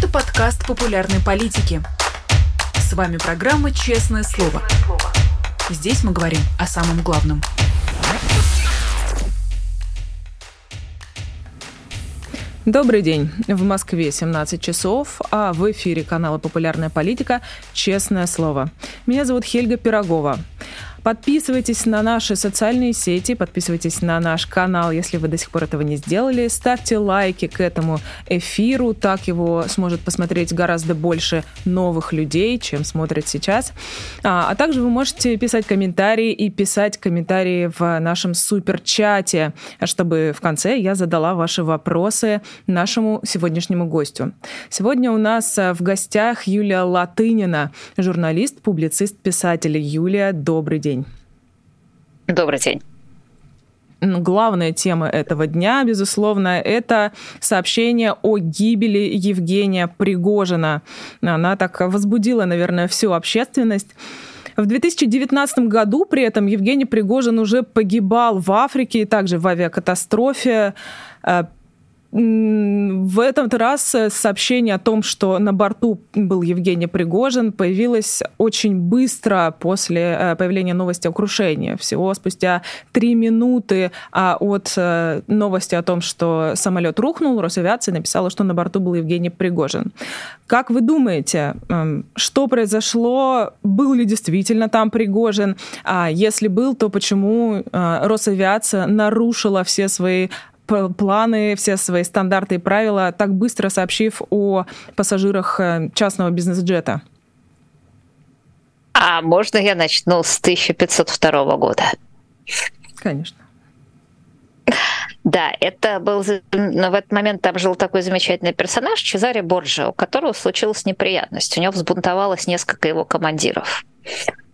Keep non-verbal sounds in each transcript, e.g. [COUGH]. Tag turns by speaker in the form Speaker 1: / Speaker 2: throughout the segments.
Speaker 1: Это подкаст популярной политики. С вами программа «Честное слово». Здесь мы говорим о самом главном.
Speaker 2: Добрый день. В Москве 17 часов, а в эфире канала «Популярная политика. Честное слово». Меня зовут Хельга Пирогова. Подписывайтесь на наши социальные сети, подписывайтесь на наш канал, если вы до сих пор этого не сделали. Ставьте лайки к этому эфиру, так его сможет посмотреть гораздо больше новых людей, чем смотрят сейчас. А, а также вы можете писать комментарии и писать комментарии в нашем суперчате, чтобы в конце я задала ваши вопросы нашему сегодняшнему гостю. Сегодня у нас в гостях Юлия Латынина, журналист, публицист, писатель. Юлия, добрый день.
Speaker 3: Добрый день.
Speaker 2: Главная тема этого дня, безусловно, это сообщение о гибели Евгения Пригожина. Она так возбудила, наверное, всю общественность. В 2019 году при этом Евгений Пригожин уже погибал в Африке и также в авиакатастрофе. В этот раз э, сообщение о том, что на борту был Евгений Пригожин, появилось очень быстро после э, появления новости о крушении. Всего спустя три минуты а от э, новости о том, что самолет рухнул, Росавиация написала, что на борту был Евгений Пригожин. Как вы думаете, эм, что произошло? Был ли действительно там Пригожин? А если был, то почему Росавиация нарушила все свои планы, все свои стандарты и правила, так быстро сообщив о пассажирах э, частного бизнес-джета?
Speaker 3: А можно я начну с 1502 года?
Speaker 2: Конечно.
Speaker 3: Да, это был в этот момент там жил такой замечательный персонаж Чезаре Борджа, у которого случилась неприятность. У него взбунтовалось несколько его командиров.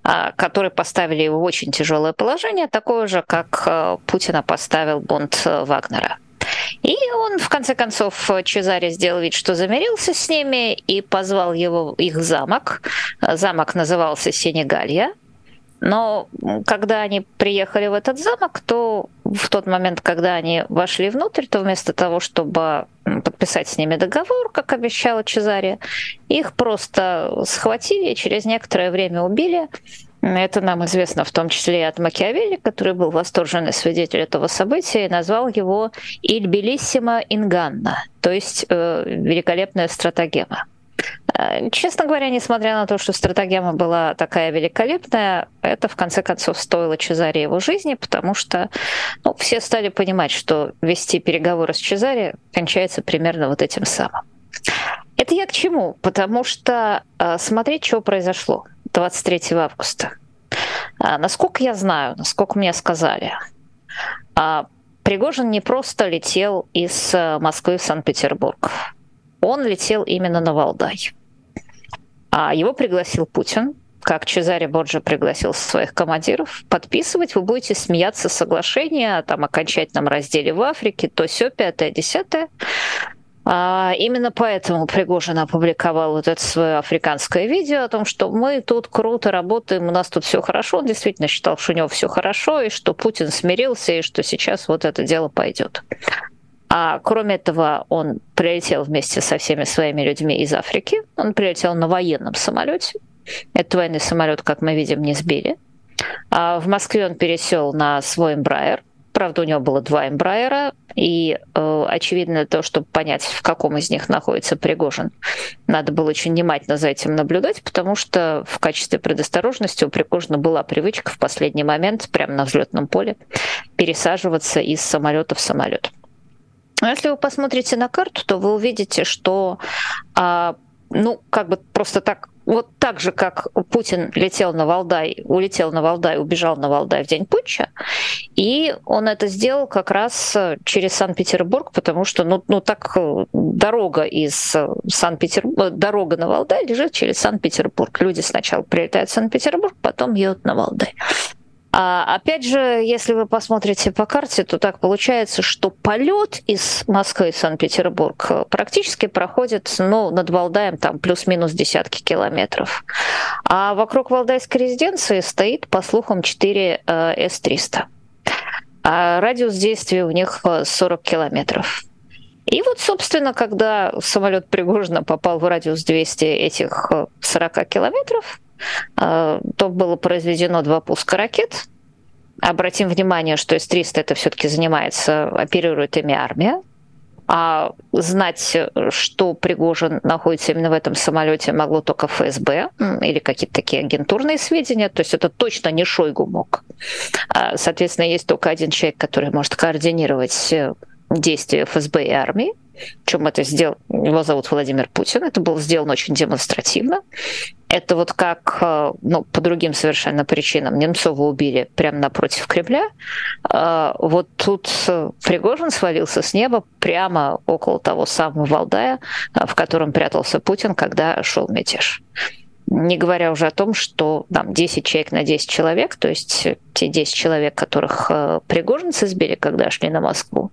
Speaker 3: А, которые поставили его в очень тяжелое положение, такое же, как э, Путина поставил бунт э, Вагнера. И он, в конце концов, Чезаре сделал вид, что замирился с ними и позвал его их замок. Замок назывался Сенегалья. Но когда они приехали в этот замок, то в тот момент, когда они вошли внутрь, то вместо того, чтобы подписать с ними договор, как обещала Чезаре, их просто схватили и через некоторое время убили. Это нам известно в том числе и от Макиавелли, который был восторженный свидетель этого события и назвал его «Il bellissima inganna», то есть э, «великолепная стратагема». Э, честно говоря, несмотря на то, что стратегема была такая великолепная, это в конце концов стоило Чезаре его жизни, потому что ну, все стали понимать, что вести переговоры с Чезаре кончается примерно вот этим самым. Это я к чему? Потому что э, смотреть, что произошло 23 августа. Э, насколько я знаю, насколько мне сказали, Пригожин не просто летел из Москвы в Санкт-Петербург. Он летел именно на Валдай. А его пригласил Путин, как Чезаре Борджа пригласил своих командиров, подписывать, вы будете смеяться соглашение о там, окончательном разделе в Африке, то все пятое, десятое. А, именно поэтому Пригожин опубликовал вот это свое африканское видео о том, что мы тут круто работаем, у нас тут все хорошо. Он действительно считал, что у него все хорошо, и что Путин смирился, и что сейчас вот это дело пойдет. А кроме этого, он прилетел вместе со всеми своими людьми из Африки. Он прилетел на военном самолете. Этот военный самолет, как мы видим, не сбили. А в Москве он пересел на свой Эмбрайер. Правда, у него было два Эмбрайера, и э, очевидно то, чтобы понять, в каком из них находится Пригожин, надо было очень внимательно за этим наблюдать, потому что в качестве предосторожности у Пригожина была привычка в последний момент, прямо на взлетном поле, пересаживаться из самолета в самолет. Но если вы посмотрите на карту, то вы увидите, что а, ну, как бы просто так, вот так же, как Путин летел на Валдай, улетел на Валдай, убежал на Валдай в день путча, и он это сделал как раз через Санкт-Петербург, потому что, ну, ну так э, дорога из Санкт-Петербурга, дорога на Валдай лежит через Санкт-Петербург. Люди сначала прилетают в Санкт-Петербург, потом едут на Валдай. А опять же, если вы посмотрите по карте, то так получается, что полет из Москвы в Санкт-Петербург практически проходит ну, над Валдаем там плюс-минус десятки километров. А вокруг Валдайской резиденции стоит, по слухам, 4 С-300. А радиус действия у них 40 километров. И вот, собственно, когда самолет Пригожина попал в радиус 200 этих 40 э, километров, э, то было произведено два пуска ракет. Обратим внимание, что С-300 это все-таки занимается, оперирует ими армия. А знать, что Пригожин находится именно в этом самолете, могло только ФСБ или какие-то такие агентурные сведения. То есть это точно не Шойгу мог. А, соответственно, есть только один человек, который может координировать э, действия ФСБ и армии. Чем это сделал? Его зовут Владимир Путин. Это было сделано очень демонстративно. Это вот как, э, ну, по другим совершенно причинам Немцова убили прямо напротив Кремля. Э, вот тут э, Пригожин свалился с неба прямо около того самого Валдая, в котором прятался Путин, когда шел мятеж. Не говоря уже о том, что там 10 человек на 10 человек, то есть те 10 человек, которых пригожинцы сбили, когда шли на Москву,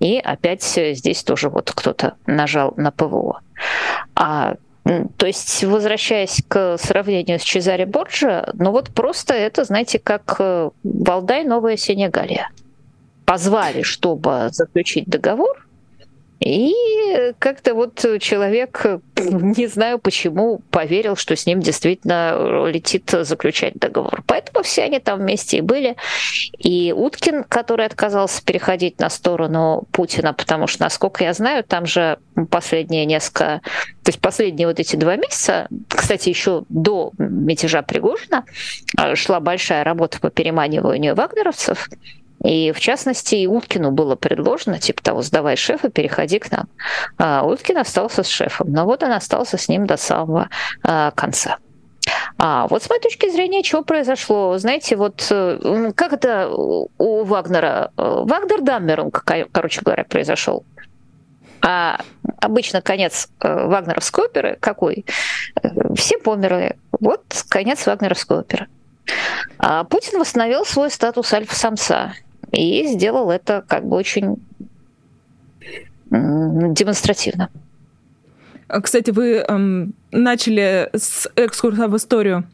Speaker 3: и опять здесь тоже вот кто-то нажал на ПВО. А то есть, возвращаясь к сравнению с Чезаре Борджа, ну вот просто это, знаете, как э, Валдай, Новая Сенегалия. Позвали, чтобы заключить договор, и как-то вот человек, [LAUGHS] не знаю почему, поверил, что с ним действительно летит заключать договор. Поэтому все они там вместе и были. И Уткин, который отказался переходить на сторону Путина, потому что, насколько я знаю, там же последние несколько, то есть последние вот эти два месяца, кстати, еще до мятежа Пригожина, шла большая работа по переманиванию вагнеровцев. И в частности, и Уткину было предложено, типа того, сдавай шефа, переходи к нам. А Уткин остался с шефом, но вот он остался с ним до самого а, конца. А вот с моей точки зрения, что произошло? Знаете, вот э, как это у Вагнера? Вагнер Даммер, короче говоря, произошел. А обычно конец э, вагнеровской оперы какой? Все померли. Вот конец вагнеровской оперы. А Путин восстановил свой статус альфа-самца и сделал это как бы очень демонстративно.
Speaker 2: Кстати, вы эм, начали с экскурса в историю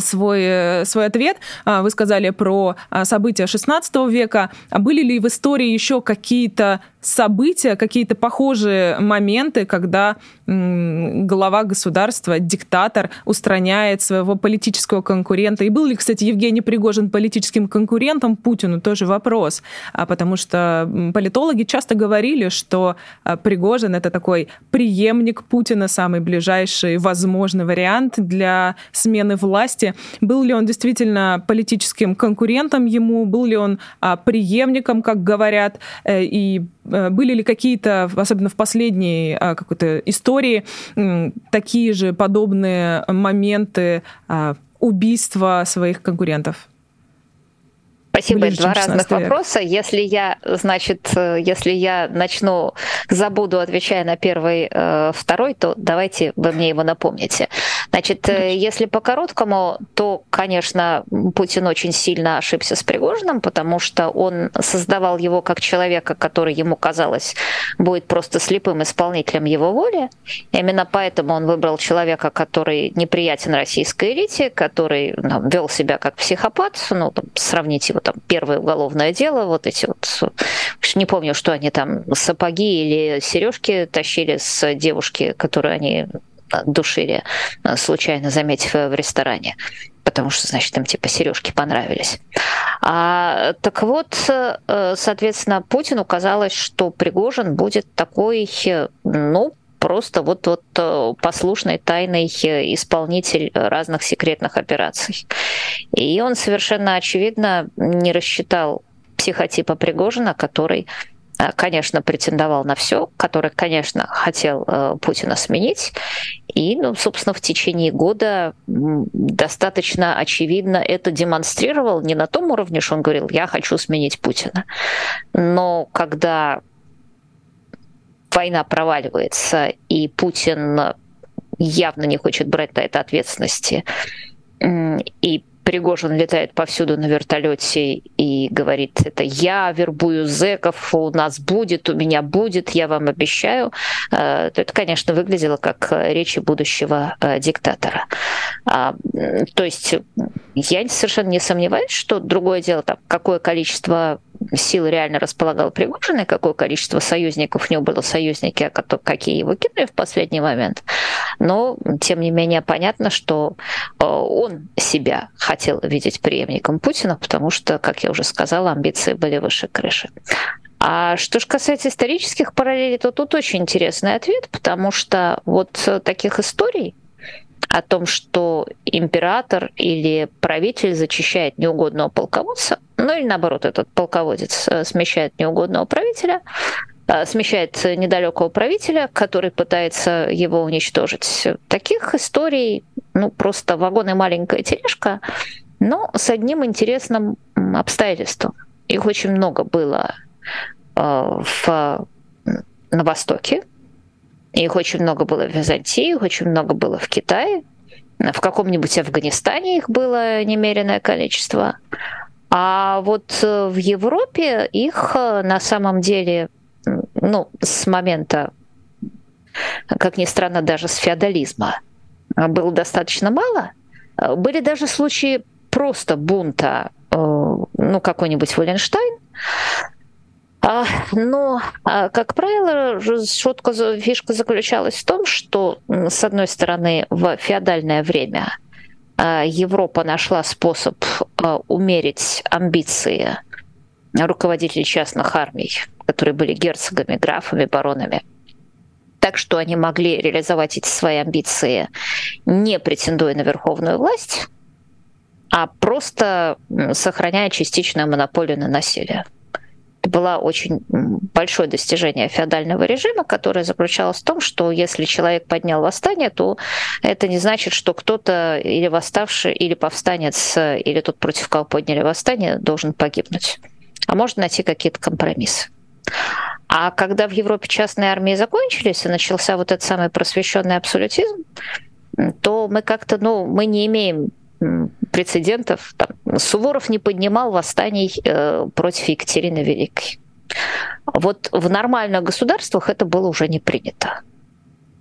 Speaker 2: свой, э, свой ответ. А, вы сказали про а, события XVI века. А были ли в истории еще какие-то события, какие-то похожие моменты, когда глава государства, диктатор устраняет своего политического конкурента? И был ли, кстати, Евгений Пригожин политическим конкурентом Путину? Тоже вопрос. Потому что политологи часто говорили, что Пригожин — это такой преемник Путина, самый ближайший возможный вариант для смены власти власти. Был ли он действительно политическим конкурентом ему, был ли он а, преемником, как говорят, э, и э, были ли какие-то, особенно в последней а, какой-то истории, такие же подобные моменты а, убийства своих конкурентов?
Speaker 3: Спасибо, Ближе, два разных век. вопроса. Если я, значит, э, если я начну, забуду, отвечая на первый, э, второй, то давайте вы мне его напомните. Значит, э, если по-короткому, то, конечно, Путин очень сильно ошибся с Пригожиным, потому что он создавал его как человека, который ему казалось будет просто слепым исполнителем его воли. Именно поэтому он выбрал человека, который неприятен российской элите, который ну, вел себя как психопат, ну, там, сравнить его там первое уголовное дело, вот эти вот, не помню, что они там, сапоги или сережки тащили с девушки, которую они душили, случайно заметив в ресторане потому что, значит, им типа сережки понравились. А, так вот, соответственно, Путину казалось, что Пригожин будет такой, ну, просто вот, вот э, послушный тайный э, исполнитель разных секретных операций. И он совершенно очевидно не рассчитал психотипа Пригожина, который э, конечно, претендовал на все, который, конечно, хотел Путина сменить. И, ну, собственно, в течение года достаточно очевидно это демонстрировал не на том уровне, что он говорил, я хочу сменить Путина. Но когда война проваливается, и Путин явно не хочет брать на это ответственности, и Пригожин летает повсюду на вертолете и говорит, это я вербую зеков, у нас будет, у меня будет, я вам обещаю, то это, конечно, выглядело как речи будущего диктатора. А, то есть я совершенно не сомневаюсь, что другое дело, там, какое количество сил реально располагал Пригожин, и какое количество союзников у него было союзники, а какие его кинули в последний момент. Но, тем не менее, понятно, что э, он себя хотел видеть преемником Путина, потому что, как я уже сказала, амбиции были выше крыши. А что же касается исторических параллелей, то тут очень интересный ответ, потому что вот таких историй, о том, что император или правитель зачищает неугодного полководца, ну или наоборот, этот полководец э, смещает неугодного правителя, э, смещает недалекого правителя, который пытается его уничтожить. Таких историй, ну, просто вагон и маленькая тележка, но с одним интересным обстоятельством. Их очень много было э, в, на Востоке, их очень много было в Византии, их очень много было в Китае. В каком-нибудь Афганистане их было немеренное количество. А вот э, в Европе их э, на самом деле, ну, с момента, как ни странно, даже с феодализма было достаточно мало. Были даже случаи просто бунта, э, ну, какой-нибудь Валенштайн, а, но, а, как правило, шутка, фишка заключалась в том, что, с одной стороны, в феодальное время а, Европа нашла способ умерить амбиции руководителей частных армий, которые были герцогами, графами, баронами, так что они могли реализовать эти свои амбиции, не претендуя на верховную власть, а просто сохраняя частичную монополию на насилие было очень большое достижение феодального режима, которое заключалось в том, что если человек поднял восстание, то это не значит, что кто-то или восставший, или повстанец, или тот, против кого подняли восстание, должен погибнуть. А можно найти какие-то компромиссы. А когда в Европе частные армии закончились, и начался вот этот самый просвещенный абсолютизм, то мы как-то, ну, мы не имеем прецедентов. Там, Суворов не поднимал восстаний э, против Екатерины Великой. Вот в нормальных государствах это было уже не принято.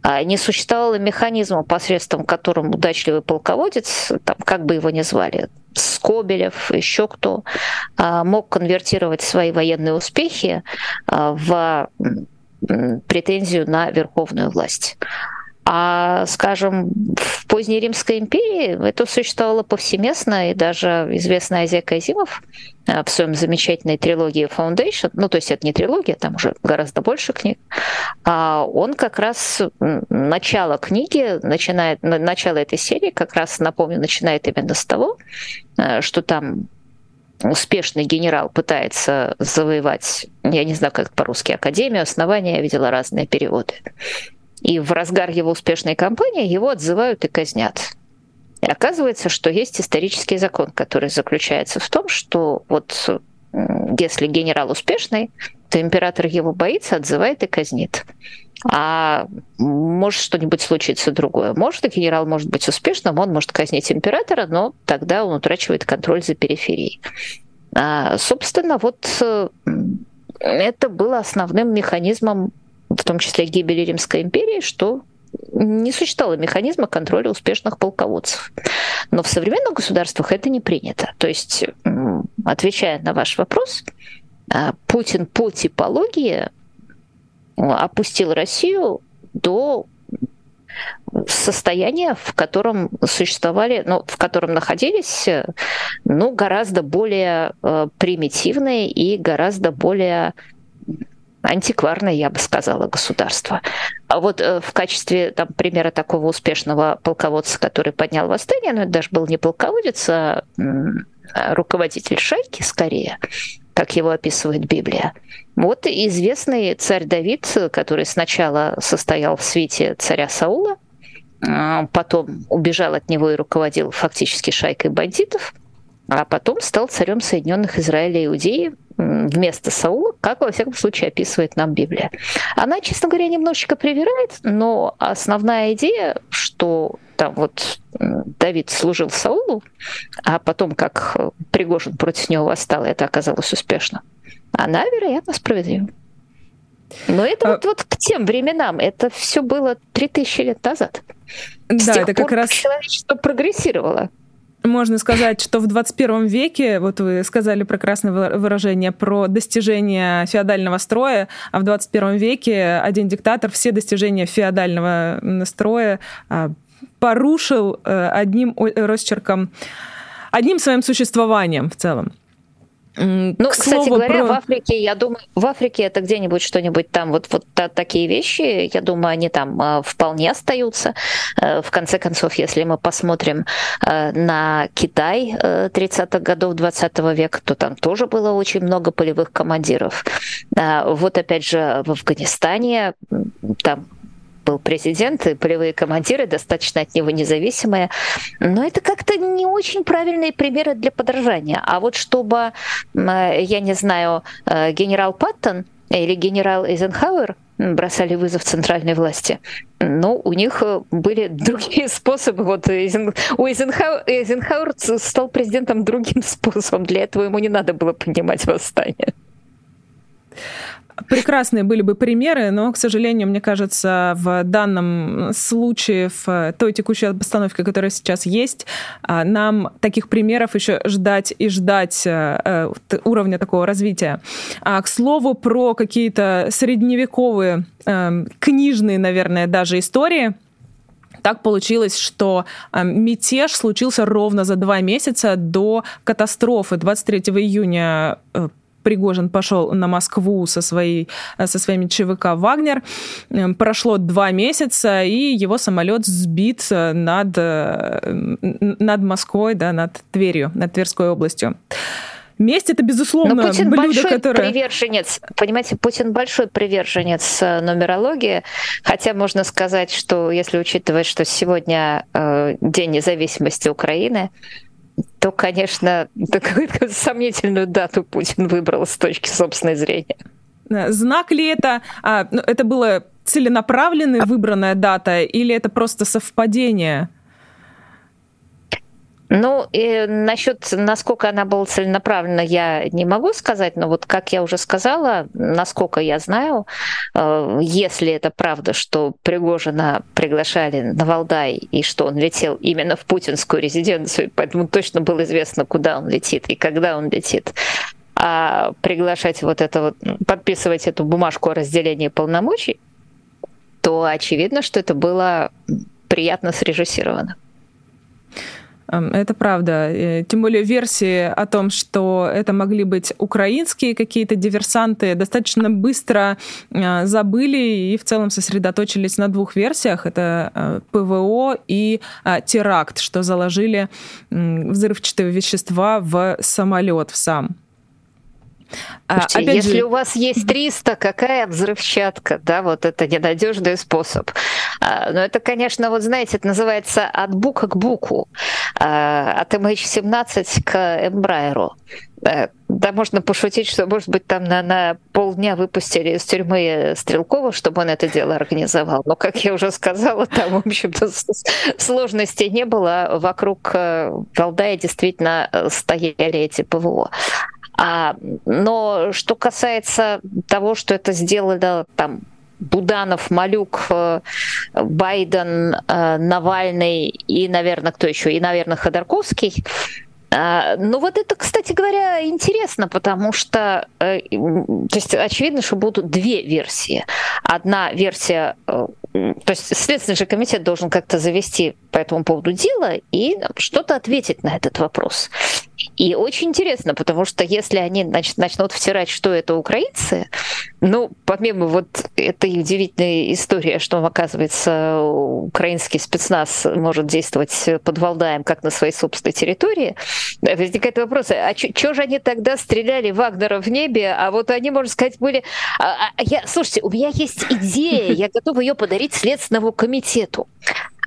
Speaker 3: А не существовало механизма, посредством которым удачливый полководец, там, как бы его ни звали, Скобелев, еще кто, а, мог конвертировать свои военные успехи а, в претензию на верховную власть. А, скажем, в поздней Римской империи это существовало повсеместно, и даже известный Азия Казимов э, в своем замечательной трилогии Foundation, ну, то есть это не трилогия, там уже гораздо больше книг, а он как раз начало книги, начинает, начало этой серии как раз, напомню, начинает именно с того, э, что там успешный генерал пытается завоевать, я не знаю, как по-русски, Академию, основания, я видела разные переводы. И в разгар его успешной кампании его отзывают и казнят. И оказывается, что есть исторический закон, который заключается в том, что вот если генерал успешный, то император его боится, отзывает и казнит. А может что-нибудь случиться другое. Может, и генерал может быть успешным, он может казнить императора, но тогда он утрачивает контроль за периферией. А, собственно, вот э, это было основным механизмом в том числе гибели Римской империи, что не существовало механизма контроля успешных полководцев. Но в современных государствах это не принято. То есть, отвечая на ваш вопрос, а, Путин по типологии опустил Россию до состояния, в котором существовали, ну, в котором находились, ну, гораздо более э, примитивные и гораздо более антикварное, я бы сказала, государство. А вот э, в качестве там, примера такого успешного полководца, который поднял восстание, ну это даже был не полководец, а руководитель шайки скорее, как его описывает Библия. Вот известный царь Давид, который сначала состоял в свите царя Саула, а потом убежал от него и руководил фактически шайкой бандитов, а потом стал царем Соединенных Израиля и Иудеи, вместо Саула, как, во всяком случае, описывает нам Библия. Она, честно говоря, немножечко привирает, но основная идея, что там вот Давид служил Саулу, а потом, как Пригожин против него восстал, это оказалось успешно, она, вероятно, справедлива. Но это а... вот, вот к тем временам, это все было 3000 лет назад.
Speaker 2: Да, С тех это пор, как раз...
Speaker 3: человечество прогрессировало.
Speaker 2: Можно сказать, что в 21 веке, вот вы сказали прекрасное выражение про достижение феодального строя, а в 21 веке один диктатор все достижения феодального строя а, порушил э, одним росчерком, одним своим существованием в целом.
Speaker 3: Ну, К кстати говоря, про... в Африке, я думаю, в Африке это где-нибудь что-нибудь там, вот, вот такие вещи, я думаю, они там э, вполне остаются. Э, в конце концов, если мы посмотрим э, на Китай 30-х годов 20 века, то там тоже было очень много полевых командиров. Вот опять же в Афганистане там был президент, и полевые командиры достаточно от него независимые. Но это как-то не очень правильные примеры для подражания. А вот чтобы, я не знаю, э, генерал Паттон или генерал Эйзенхауэр бросали вызов центральной власти. Но у них э, были [LAUGHS] другие способы. Вот у Эйзенхау... Эйзенхауэр стал президентом другим [LAUGHS] способом. Для этого ему не надо было поднимать восстание
Speaker 2: прекрасные были бы примеры, но, к сожалению, мне кажется, в данном случае, в той текущей обстановке, которая сейчас есть, а, нам таких примеров еще ждать и ждать э, э, уровня такого развития. А, к слову, про какие-то средневековые, эм, книжные, наверное, даже истории, так получилось, что эм, мятеж случился ровно за два месяца до катастрофы 23 июня э, Пригожин пошел на Москву со, своей, со своими ЧВК «Вагнер». Эм, прошло два месяца, и его самолет сбит над, э, над Москвой, да, над Тверью, над Тверской областью. Месть это безусловно Но Путин блюдо,
Speaker 3: большой
Speaker 2: которое...
Speaker 3: приверженец, понимаете, Путин большой приверженец э, нумерологии, хотя можно сказать, что если учитывать, что сегодня э, День независимости Украины, то, конечно, какую-то сомнительную дату Путин выбрал с точки собственной зрения.
Speaker 2: Знак ли это? А, ну, это была целенаправленная выбранная дата или это просто совпадение?
Speaker 3: Ну, и насчет, насколько она была целенаправлена, я не могу сказать, но вот, как я уже сказала, насколько я знаю, э, если это правда, что Пригожина приглашали на Валдай, и что он летел именно в путинскую резиденцию, поэтому точно было известно, куда он летит и когда он летит, а приглашать вот это вот, подписывать эту бумажку о разделении полномочий, то очевидно, что это было приятно срежиссировано.
Speaker 2: Эм, это правда. Э, тем более версии о том, что это могли быть украинские какие-то диверсанты, достаточно быстро э, забыли и в целом сосредоточились на двух версиях. Это э, ПВО и теракт, что заложили взрывчатые вещества в самолет в сам.
Speaker 3: А, Слушайте, Опять если же... у вас есть 300, какая взрывчатка, да, вот это ненадежный способ. А, но это, конечно, вот знаете, это называется от бука к буку, а, от MH17 к Эмбрайеру. Да, можно пошутить, что, может быть, там на, на полдня выпустили из тюрьмы Стрелкова, чтобы он это дело организовал. Но, как я уже сказала, там, в общем-то, сложностей не было. Вокруг э, Валдая действительно э, стояли эти ПВО. А, но что касается того, что это сделали там Буданов, Малюк, э, Байден, э, Навальный и, наверное, кто еще? И, наверное, Ходорковский. А, ну вот это, кстати говоря, интересно, потому что, э, то есть очевидно, что будут две версии. Одна версия, то есть Следственный же комитет должен как-то завести по этому поводу дело и что-то ответить на этот вопрос. И очень интересно, потому что если они значит, начнут втирать, что это украинцы, ну, помимо вот этой удивительной истории, что, оказывается, украинский спецназ может действовать под Валдаем как на своей собственной территории, возникает вопрос, а что же они тогда стреляли Вагнера в небе, а вот они, можно сказать, были... А, а, я, слушайте, у меня есть идея, я готова ее подарить Следственному комитету.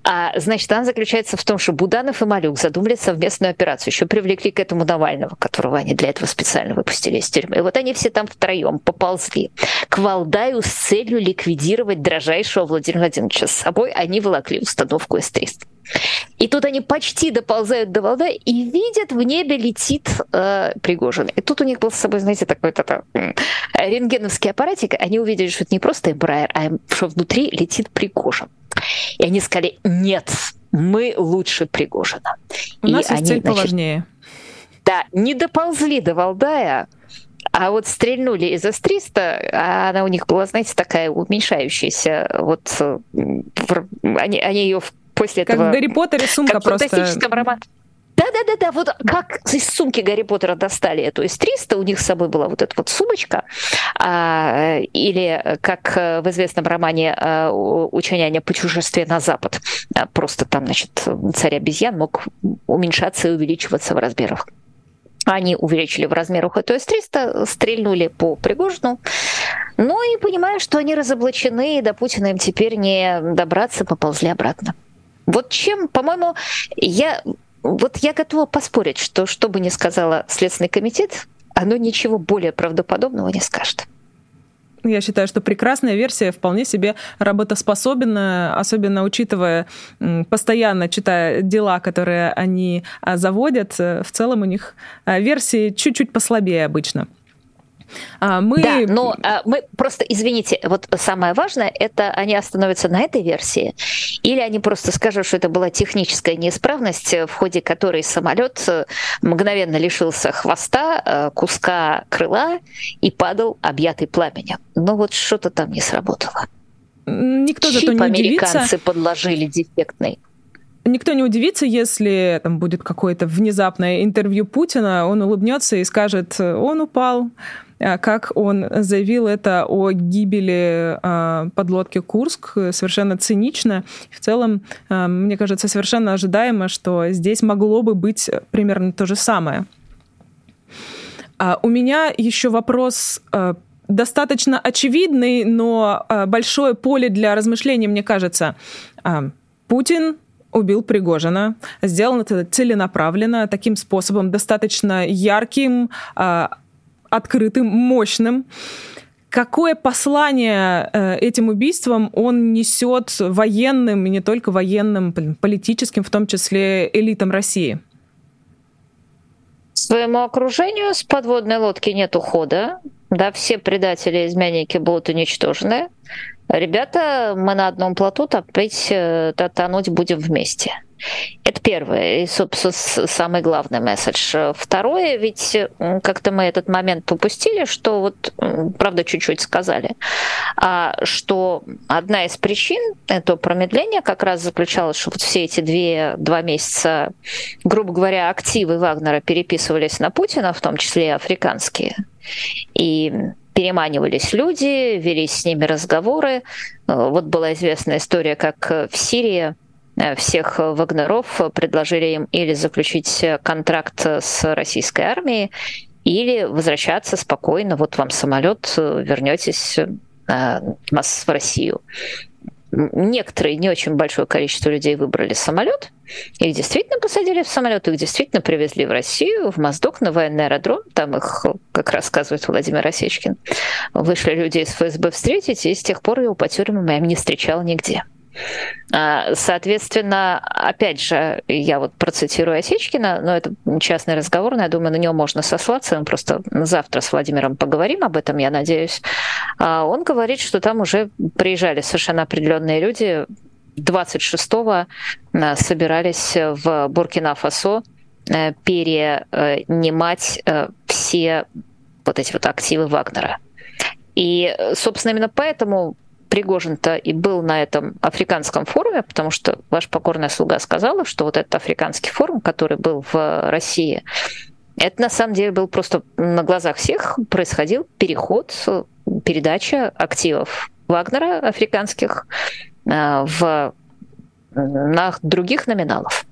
Speaker 3: А, значит, она заключается в том, что Буданов и Малюк задумали совместную операцию, еще привлекли к этому Навального, которого они для этого специально выпустили из тюрьмы. И вот они все там втроем поползли к Валдаю с целью ликвидировать дрожайшего Владимира Владимировича. С собой они волокли установку С-300. И тут они почти доползают до Валдая и видят, в небе летит э, Пригожин. И тут у них был с собой, знаете, такой это, рентгеновский аппаратик. Они увидели, что это не просто Эмбрайер, а что внутри летит Пригожин. И они сказали, нет, мы лучше Пригожина.
Speaker 2: У
Speaker 3: и
Speaker 2: нас есть
Speaker 3: они,
Speaker 2: цель
Speaker 3: значит,
Speaker 2: поважнее.
Speaker 3: Да, не доползли до Валдая, а вот стрельнули из С-300, а она у них была, знаете, такая уменьшающаяся. Вот они, они ее после
Speaker 2: как
Speaker 3: этого...
Speaker 2: Как в Гарри Поттере сумка
Speaker 3: как
Speaker 2: просто...
Speaker 3: в фантастическом романе. Да-да-да-да, вот как из сумки Гарри Поттера достали эту из 300, у них с собой была вот эта вот сумочка, а, или как в известном романе а, «Учение путешествия на запад», а, просто там, значит, царь обезьян мог уменьшаться и увеличиваться в размерах. Они увеличили в размерах эту С-300, стрельнули по Пригожину, ну и понимая, что они разоблачены, и до Путина им теперь не добраться, поползли обратно. Вот чем, по-моему, я вот я готова поспорить, что что бы ни сказала Следственный комитет, оно ничего более правдоподобного не скажет.
Speaker 2: Я считаю, что прекрасная версия вполне себе работоспособна, особенно учитывая, постоянно читая дела, которые они а, заводят, в целом у них а, версии чуть-чуть послабее обычно.
Speaker 3: А, мы... Да, но а, мы просто, извините, вот самое важное, это они остановятся на этой версии, или они просто скажут, что это была техническая неисправность, в ходе которой самолет э, мгновенно лишился хвоста, э, куска крыла и падал, объятый пламенем. Но вот что-то там не сработало.
Speaker 2: Никто Чип зато не
Speaker 3: американцы
Speaker 2: удивится.
Speaker 3: подложили дефектный.
Speaker 2: Никто не удивится, если там будет какое-то внезапное интервью Путина, он улыбнется и скажет, он упал, как он заявил это о гибели а, подлодки «Курск» совершенно цинично. В целом, а, мне кажется, совершенно ожидаемо, что здесь могло бы быть примерно то же самое. У меня еще вопрос достаточно очевидный, но большое поле для размышлений, мне кажется. Путин убил Пригожина, сделал это целенаправленно, таким способом, достаточно ярким, открытым, мощным. Какое послание э, этим убийством он несет военным, и не только военным, политическим, в том числе элитам России?
Speaker 3: Своему окружению с подводной лодки нет ухода. Да, все предатели и изменники будут уничтожены. Ребята, мы на одном плоту э, тонуть будем вместе. Это первое, и, собственно, самый главный месседж. Второе, ведь как-то мы этот момент упустили, что вот, правда, чуть-чуть сказали, а, что одна из причин этого промедления как раз заключалась, что вот все эти две, два месяца, грубо говоря, активы Вагнера переписывались на Путина, в том числе и африканские. И переманивались люди, велись с ними разговоры. Вот была известная история, как в Сирии Э, всех вагнеров, предложили им или заключить контракт с российской армией, или возвращаться спокойно, вот вам самолет, вернетесь э, в Россию. Некоторые, не очень большое количество людей выбрали самолет. Их действительно посадили в самолет, их действительно привезли в Россию, в Моздок, на военный аэродром. Там их, как рассказывает Владимир Осечкин, вышли люди из ФСБ встретить, и с тех пор его по тюрьмам я не встречал нигде. А, соответственно, опять же, я вот процитирую Осечкина, но это частный разговор, но я думаю, на него можно сослаться. Мы просто завтра с Владимиром поговорим об этом, я надеюсь. А, он говорит, что там уже приезжали совершенно определенные люди. 26-го а, собирались в Буркина-Фасо перенимать все вот эти вот активы Вагнера. И, собственно, именно поэтому Пригожин-то и был на этом африканском форуме, потому что ваш покорная слуга сказала, что вот этот африканский форум, который был в России, это на самом деле был просто на глазах всех происходил переход, передача активов Вагнера африканских э, в, на других номиналов.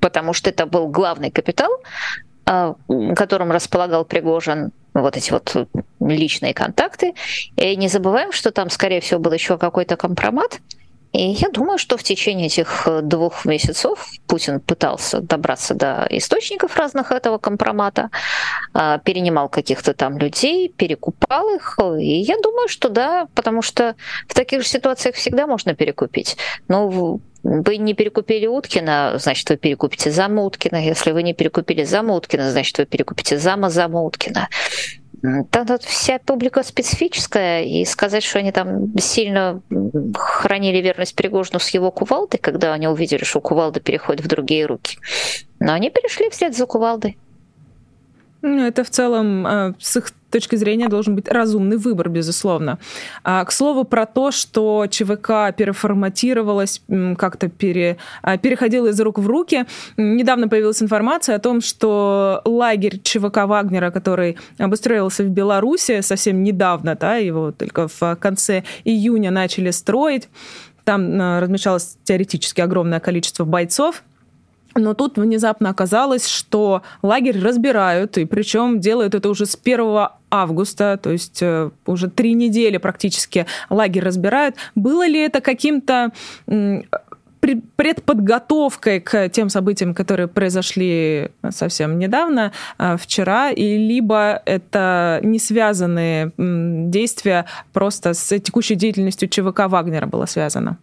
Speaker 3: Потому что это был главный капитал, э, которым располагал Пригожин вот эти вот личные контакты. И не забываем, что там, скорее всего, был еще какой-то компромат. И я думаю, что в течение этих двух месяцев Путин пытался добраться до источников разных этого компромата, а, перенимал каких-то там людей, перекупал их. И я думаю, что да, потому что в таких же ситуациях всегда можно перекупить. Но вы не перекупили Уткина, значит, вы перекупите зама Уткина. Если вы не перекупили зама Уткина, значит, вы перекупите зама зама Уткина. Там тут вся публика специфическая, и сказать, что они там сильно хранили верность Пригожину с его кувалдой, когда они увидели, что кувалда переходит в другие руки. Но они перешли вслед за кувалдой.
Speaker 2: Ну, это в целом а, с их точки зрения должен быть разумный выбор, безусловно. А, к слову про то, что ЧВК переформатировалась, как-то пере, а, переходила из рук в руки. Недавно появилась информация о том, что лагерь ЧВК Вагнера, который обустроился в Беларуси совсем недавно, да, его только в конце июня начали строить, там размещалось теоретически огромное количество бойцов, но тут внезапно оказалось, что лагерь разбирают, и причем делают это уже с 1 августа, то есть э, уже три недели практически лагерь разбирают. Было ли это каким-то предподготовкой к тем событиям, которые произошли совсем недавно, э, вчера, и либо это не связанные действия просто с текущей деятельностью ЧВК Вагнера было связано?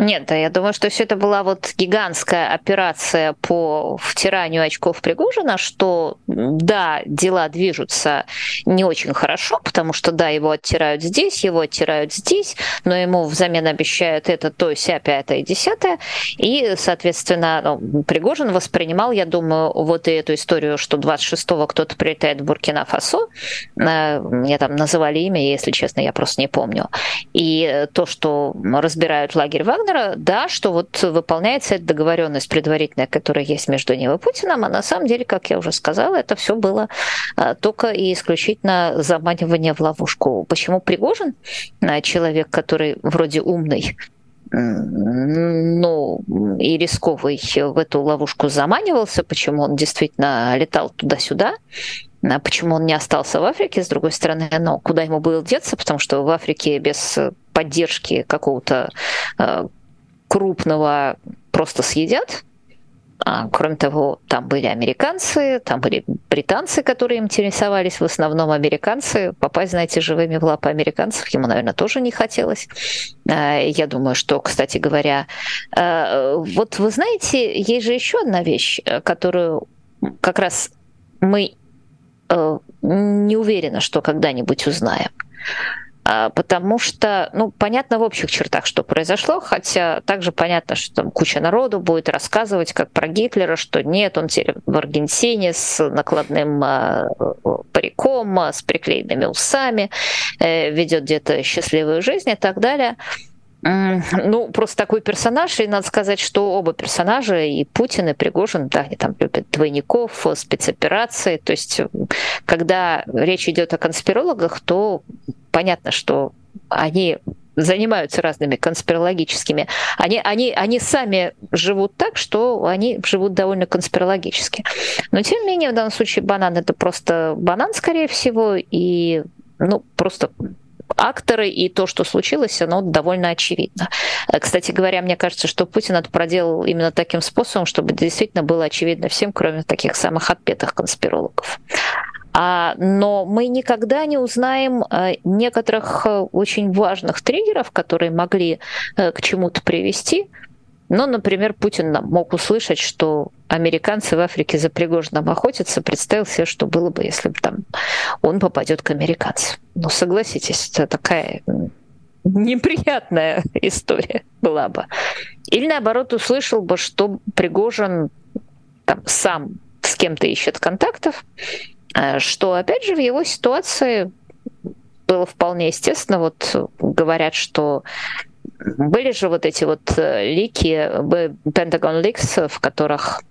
Speaker 3: Нет, да, я думаю, что все это была вот гигантская операция по втиранию очков Пригожина, что да, дела движутся не очень хорошо, потому что да, его оттирают здесь, его оттирают здесь, но ему взамен обещают это, то, ся, пятое, десятое. И, соответственно, ну, Пригожин воспринимал, я думаю, вот и эту историю, что 26-го кто-то прилетает в Буркина-Фасо, э, мне там называли имя, если честно, я просто не помню. И то, что разбирают лагерь в Вагнера, да, что вот выполняется эта договоренность предварительная, которая есть между ним и Путиным, а на самом деле, как я уже сказала, это все было а, только и исключительно заманивание в ловушку. Почему Пригожин, а, человек, который вроде умный, ну, и рисковый в эту ловушку заманивался, почему он действительно летал туда-сюда, а почему он не остался в Африке, с другой стороны, но куда ему было деться, потому что в Африке без поддержки какого-то крупного просто съедят. А, кроме того, там были американцы, там были британцы, которые интересовались, в основном американцы. Попасть, знаете, живыми в лапы американцев ему, наверное, тоже не хотелось. А, я думаю, что, кстати говоря, э, вот вы знаете, есть же еще одна вещь, э, которую как раз мы э, не уверены, что когда-нибудь узнаем. А, потому что, ну, понятно в общих чертах, что произошло, хотя также понятно, что там куча народу будет рассказывать, как про Гитлера, что нет, он теперь в Аргентине с накладным э, париком, с приклеенными усами, э, ведет где-то счастливую жизнь и так далее. Ну, просто такой персонаж, и надо сказать, что оба персонажа, и Путин, и Пригожин, да, они там любят двойников, спецоперации. То есть, когда речь идет о конспирологах, то понятно, что они занимаются разными конспирологическими. Они, они, они сами живут так, что они живут довольно конспирологически. Но тем не менее, в данном случае банан это просто банан, скорее всего, и ну, просто акторы и то, что случилось, оно довольно очевидно. Кстати говоря, мне кажется, что Путин это проделал именно таким способом, чтобы действительно было очевидно всем, кроме таких самых отпетых конспирологов. А, но мы никогда не узнаем а, некоторых э, очень важных триггеров, которые могли а, к чему-то привести, ну, например, Путин мог услышать, что американцы в Африке за Пригожином охотятся, представил себе, что было бы, если бы там он попадет к американцам. Ну, согласитесь, это такая неприятная [LAUGHS] история была бы. Или наоборот услышал бы, что Пригожин там, сам с кем-то ищет контактов, э, что, опять же, в его ситуации было вполне естественно. Вот говорят, что были же вот эти вот э, лики, Pentagon Leaks, в которых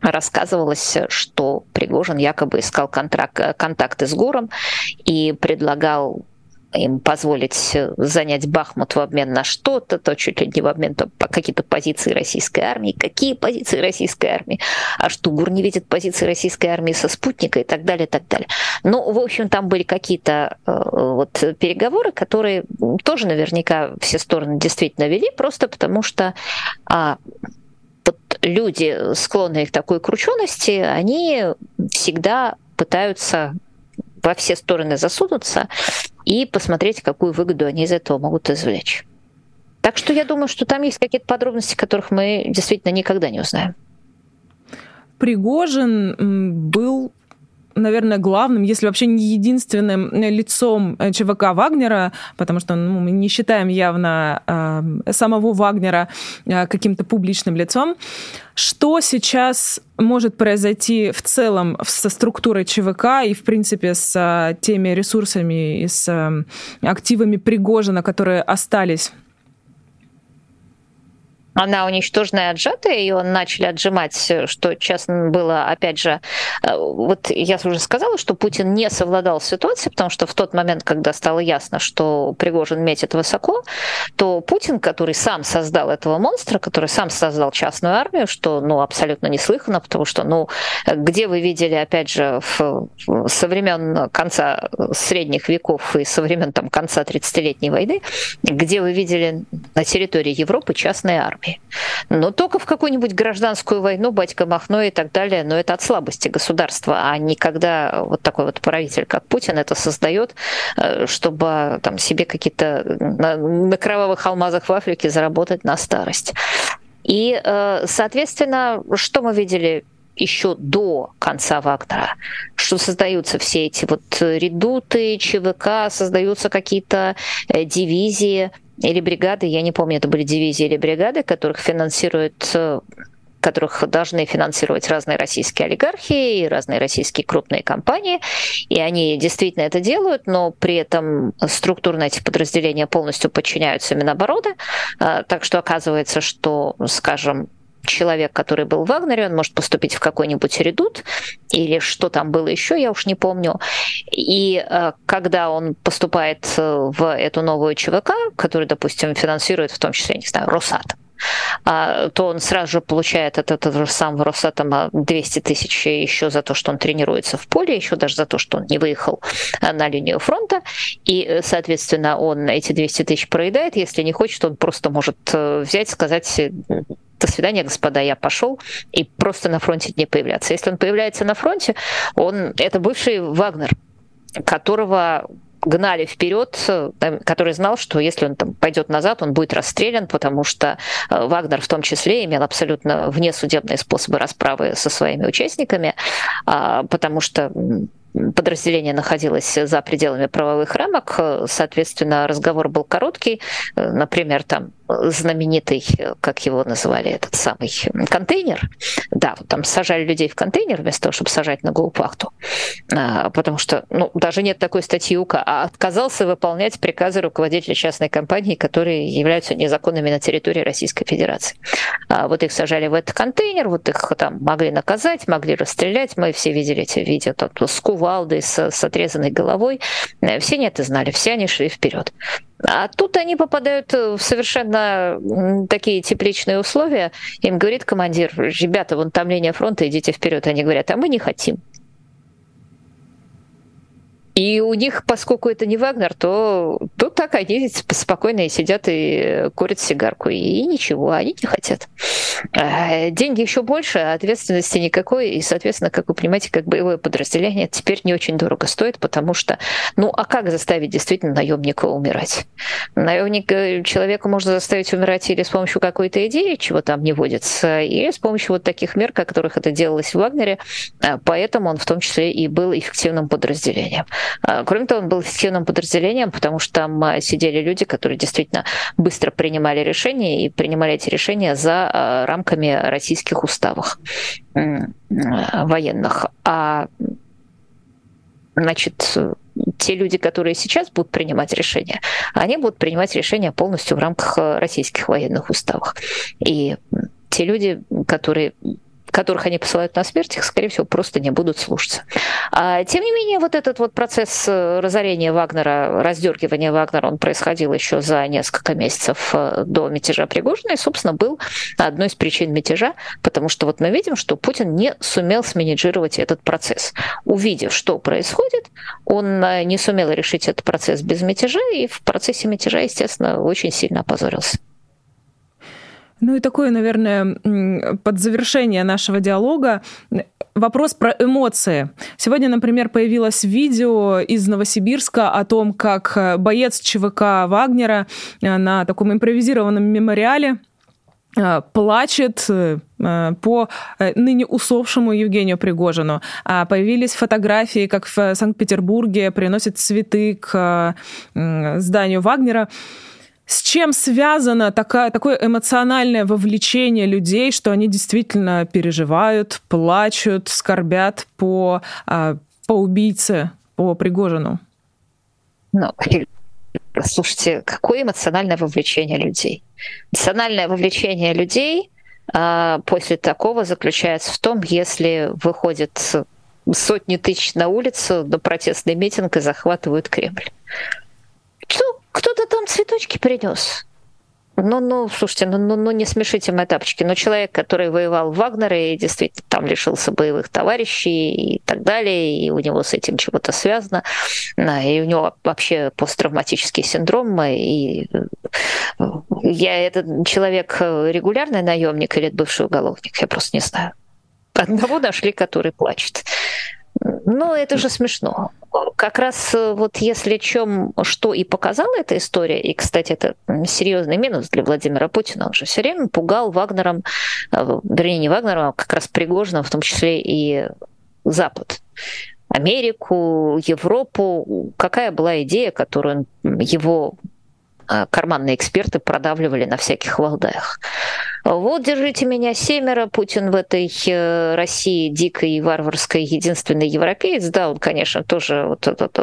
Speaker 3: рассказывалось, что Пригожин якобы искал контракт, э, контакты с Гуром и предлагал им позволить э, занять Бахмут в обмен на что-то, то чуть ли не в обмен по какие-то позиции российской армии. Какие позиции российской армии? А что, ГУР не видит позиции российской армии со спутника и так далее, и так далее. Ну, в общем, там были какие-то э, вот переговоры, которые тоже наверняка все стороны действительно вели, просто потому что а, вот люди, склонные к такой кручености, они всегда пытаются во все стороны засунуться и посмотреть, какую выгоду они из этого могут извлечь. Так что я думаю, что там есть какие-то подробности, которых мы действительно никогда не узнаем.
Speaker 2: Пригожин был наверное, главным, если вообще не единственным лицом э, ЧВК Вагнера, потому что ну, мы не считаем явно э, самого Вагнера э, каким-то публичным лицом. Что сейчас может произойти в целом со структурой ЧВК и, в принципе, с э, теми ресурсами и с э, активами Пригожина, которые остались
Speaker 3: она уничтожена и отжата, он начали отжимать, что честно было, опять же, э, вот я уже сказала, что Путин не совладал с ситуацией, потому что в тот момент, когда стало ясно, что Пригожин метит высоко, то Путин, который сам создал этого монстра, который сам создал частную армию, что, ну, абсолютно неслыханно, потому что, ну, где вы видели, опять же, в, со времен конца средних веков и со времен там конца 30-летней войны, где вы видели на территории Европы частные армии? Армии. Но только в какую-нибудь гражданскую войну, батька Махно и так далее, но это от слабости государства, а не когда вот такой вот правитель, как Путин, это создает, э, чтобы там себе какие-то на, на кровавых алмазах в Африке заработать на старость. И, э, соответственно, что мы видели еще до конца Вагнера, что создаются все эти вот редуты, ЧВК, создаются какие-то э, дивизии, или бригады, я не помню, это были дивизии или бригады, которых финансируют э, которых должны финансировать разные российские олигархи и разные российские крупные компании. И они действительно это делают, но при этом структурно эти подразделения полностью подчиняются Минобороны. А, так что оказывается, что, скажем, человек, который был в Вагнере, он может поступить в какой-нибудь редут или что там было еще, я уж не помню. И э, когда он поступает э, в эту новую ЧВК, которую, допустим, финансирует в том числе, не знаю, Росатом, а, то он сразу же получает от этого же самого Росатома 200 тысяч еще за то, что он тренируется в поле, еще даже за то, что он не выехал э, на линию фронта. И, соответственно, он эти 200 тысяч проедает. Если не хочет, он просто может взять, сказать, до свидания, господа, я пошел, и просто на фронте не появляться. Если он появляется на фронте, он это бывший Вагнер, которого гнали вперед, который знал, что если он там пойдет назад, он будет расстрелян, потому что э, Вагнер в том числе имел абсолютно внесудебные способы расправы со своими участниками, а, потому что подразделение находилось за пределами правовых рамок, соответственно, разговор был короткий, э, например, там знаменитый, как его называли, этот самый контейнер. Да, вот там сажали людей в контейнер вместо того, чтобы сажать на гауптвахту, а, потому что ну, даже нет такой статьи УК, а отказался выполнять приказы руководителя частной компании, которые являются незаконными на территории Российской Федерации. А вот их сажали в этот контейнер, вот их там могли наказать, могли расстрелять. Мы все видели эти видео там, с кувалдой, с, с отрезанной головой. Все не это знали, все они шли вперед. А тут они попадают в совершенно такие тепличные условия. Им говорит командир, ребята, вон там линия фронта, идите вперед. Они говорят, а мы не хотим. И у них, поскольку это не Вагнер, то тут так они спокойно сидят и курят сигарку. И ничего, они не хотят. А деньги еще больше, а ответственности никакой. И, соответственно, как вы понимаете, как боевое подразделение теперь не очень дорого стоит, потому что, ну, а как заставить действительно наемника умирать? Наемник э, человека можно заставить умирать или с помощью какой-то идеи, чего там не водится, или с помощью вот таких мер, которых это делалось в Вагнере. А поэтому он в том числе и был эффективным подразделением. А, кроме того, он был эффективным подразделением, потому что там а, сидели люди, которые действительно быстро принимали решения и принимали эти решения за а, рамками российских уставов военных. А значит, те люди, которые сейчас будут принимать решения, они будут принимать решения полностью в рамках российских военных уставов. И те люди, которые которых они посылают на смерть, их, скорее всего, просто не будут слушаться. А, тем не менее, вот этот вот процесс э, разорения Вагнера, раздергивания Вагнера, он происходил еще за несколько месяцев э, до мятежа Пригожина, и, собственно, был одной из причин мятежа, потому что вот мы видим, что Путин не сумел сменеджировать этот процесс. Увидев, что происходит, он э, не сумел решить этот процесс без мятежа, и в процессе мятежа, естественно, очень сильно опозорился.
Speaker 2: Ну и такое, наверное, под завершение нашего диалога вопрос про эмоции. Сегодня, например, появилось видео из Новосибирска о том, как э, боец ЧВК Вагнера э, на таком импровизированном мемориале э, плачет по ныне усопшему Евгению Пригожину. А появились фотографии, как в Санкт-Петербурге приносят цветы к зданию Вагнера. С чем связано такая, такое эмоциональное вовлечение людей, что они действительно переживают, плачут, скорбят по, а, по убийце, по Пригожину?
Speaker 3: Ну, слушайте, какое эмоциональное вовлечение людей? Эмоциональное вовлечение людей а, после такого заключается в том, если выходят сотни тысяч на улицу на протестный митинг и захватывают Кремль. Что? Цветочки принес. Ну, ну, слушайте, ну, ну, ну не смешите мои тапочки. Но человек, который воевал в Вагнере и действительно там лишился боевых товарищей и так далее, и у него с этим чего-то связано, и у него вообще посттравматический синдром, и э, я этот человек регулярный наемник или бывший уголовник, я просто не знаю. Одного нашли, который плачет. Ну, это же смешно. Как раз э, вот если чем, что и показала эта история, и, кстати, это серьезный минус для Владимира Путина, он же все время пугал Вагнером, э, вернее, не Вагнером, а как раз Пригожином, в том числе и Запад. Америку, Европу. Какая была идея, которую его э, карманные эксперты продавливали на всяких валдаях? Вот, держите меня семеро, Путин в этой э, России дикой и варварской единственный европеец. Да, он, конечно, тоже вот этот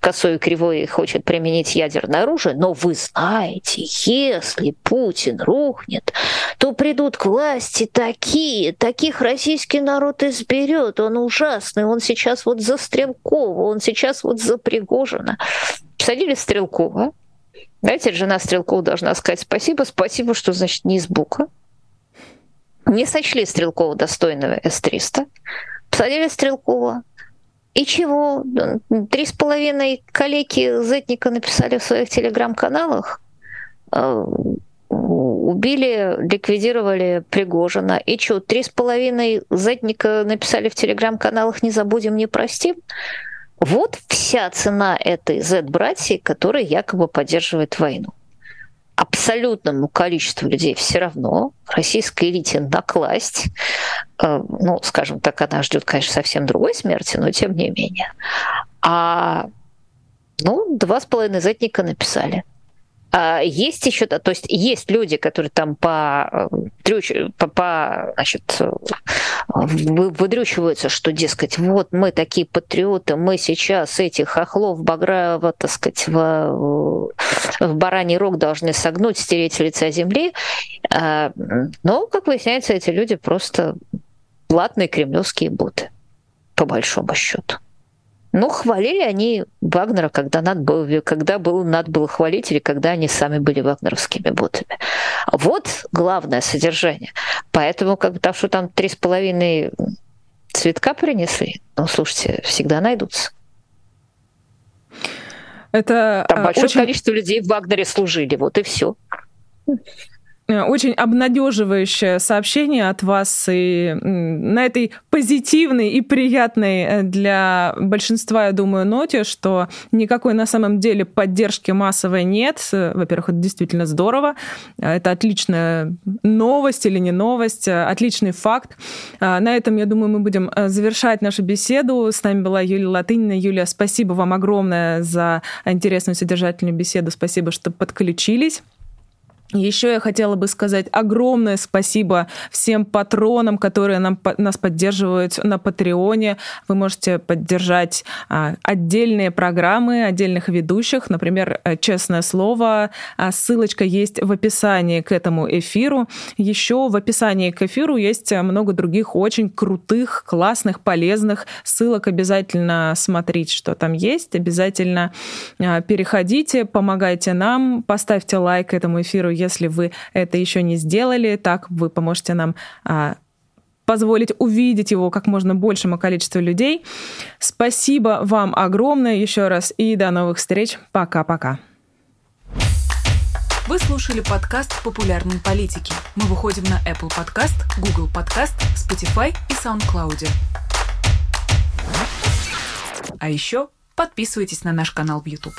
Speaker 3: косой и кривой хочет применить ядерное оружие, но вы знаете, если Путин рухнет, то придут к власти такие, таких российский народ изберет, он ужасный, он сейчас вот за Стрелкова, он сейчас вот за Пригожина. Посадили Стрелкова, знаете, жена Стрелкова должна сказать спасибо. Спасибо, что, значит, не из Бука. Не сочли Стрелкова достойного С-300. Посадили Стрелкова. И чего? Три с половиной коллеги Зетника написали в своих телеграм-каналах. Э, убили, ликвидировали Пригожина. И что, три с половиной Зетника написали в телеграм-каналах «Не забудем, не простим»? Вот вся цена этой Z-братьи, которая якобы поддерживает войну. Абсолютному количеству людей все равно российской элите накласть. Э, ну, скажем так, она ждет, конечно, совсем другой смерти, но тем не менее. А ну, два с половиной зетника написали – есть еще, то есть есть люди, которые там по, э, по, по значит, выдрючиваются, что, дескать, вот мы такие патриоты, мы сейчас этих хохлов Баграева, так сказать, в, в бараний рог должны согнуть, стереть лица земли. А, но, как выясняется, эти люди просто платные кремлевские боты, по большому счету. Ну, хвалили они Вагнера, когда надо было, когда было, надо было хвалить, или когда они сами были вагнеровскими ботами. Вот главное содержание. Поэтому, как то что там три с половиной цветка принесли, ну, слушайте, всегда найдутся. Это Там большое очень... количество людей в Вагнере служили, вот и все.
Speaker 2: Э, очень обнадеживающее сообщение от вас и на этой позитивной и приятной э, для большинства, я думаю, ноте, что никакой на самом деле поддержки массовой нет. Во-первых, это действительно здорово. Это отличная новость или не новость, отличный факт. На этом, я думаю, мы будем э, завершать нашу беседу. С нами была Юлия Латынина. Юлия, спасибо вам огромное за интересную содержательную беседу. Спасибо, что подключились. Еще я хотела бы сказать огромное спасибо всем патронам, которые нам, нас поддерживают на Патреоне. Вы можете поддержать а, отдельные программы, отдельных ведущих, например, э, «Честное слово». А, ссылочка есть в описании к этому эфиру. Еще в описании к эфиру есть много других очень крутых, классных, полезных ссылок. Обязательно смотрите, что там есть. Обязательно а, переходите, помогайте нам, поставьте лайк этому эфиру, если вы это еще не сделали, так вы поможете нам а, позволить увидеть его как можно большему количеству людей. Спасибо вам огромное еще раз и до новых встреч. Пока-пока.
Speaker 1: Вы слушали подкаст «Популярные политики». Мы выходим на Apple Podcast, Google Podcast, Spotify и SoundCloud. А еще подписывайтесь на наш канал в YouTube.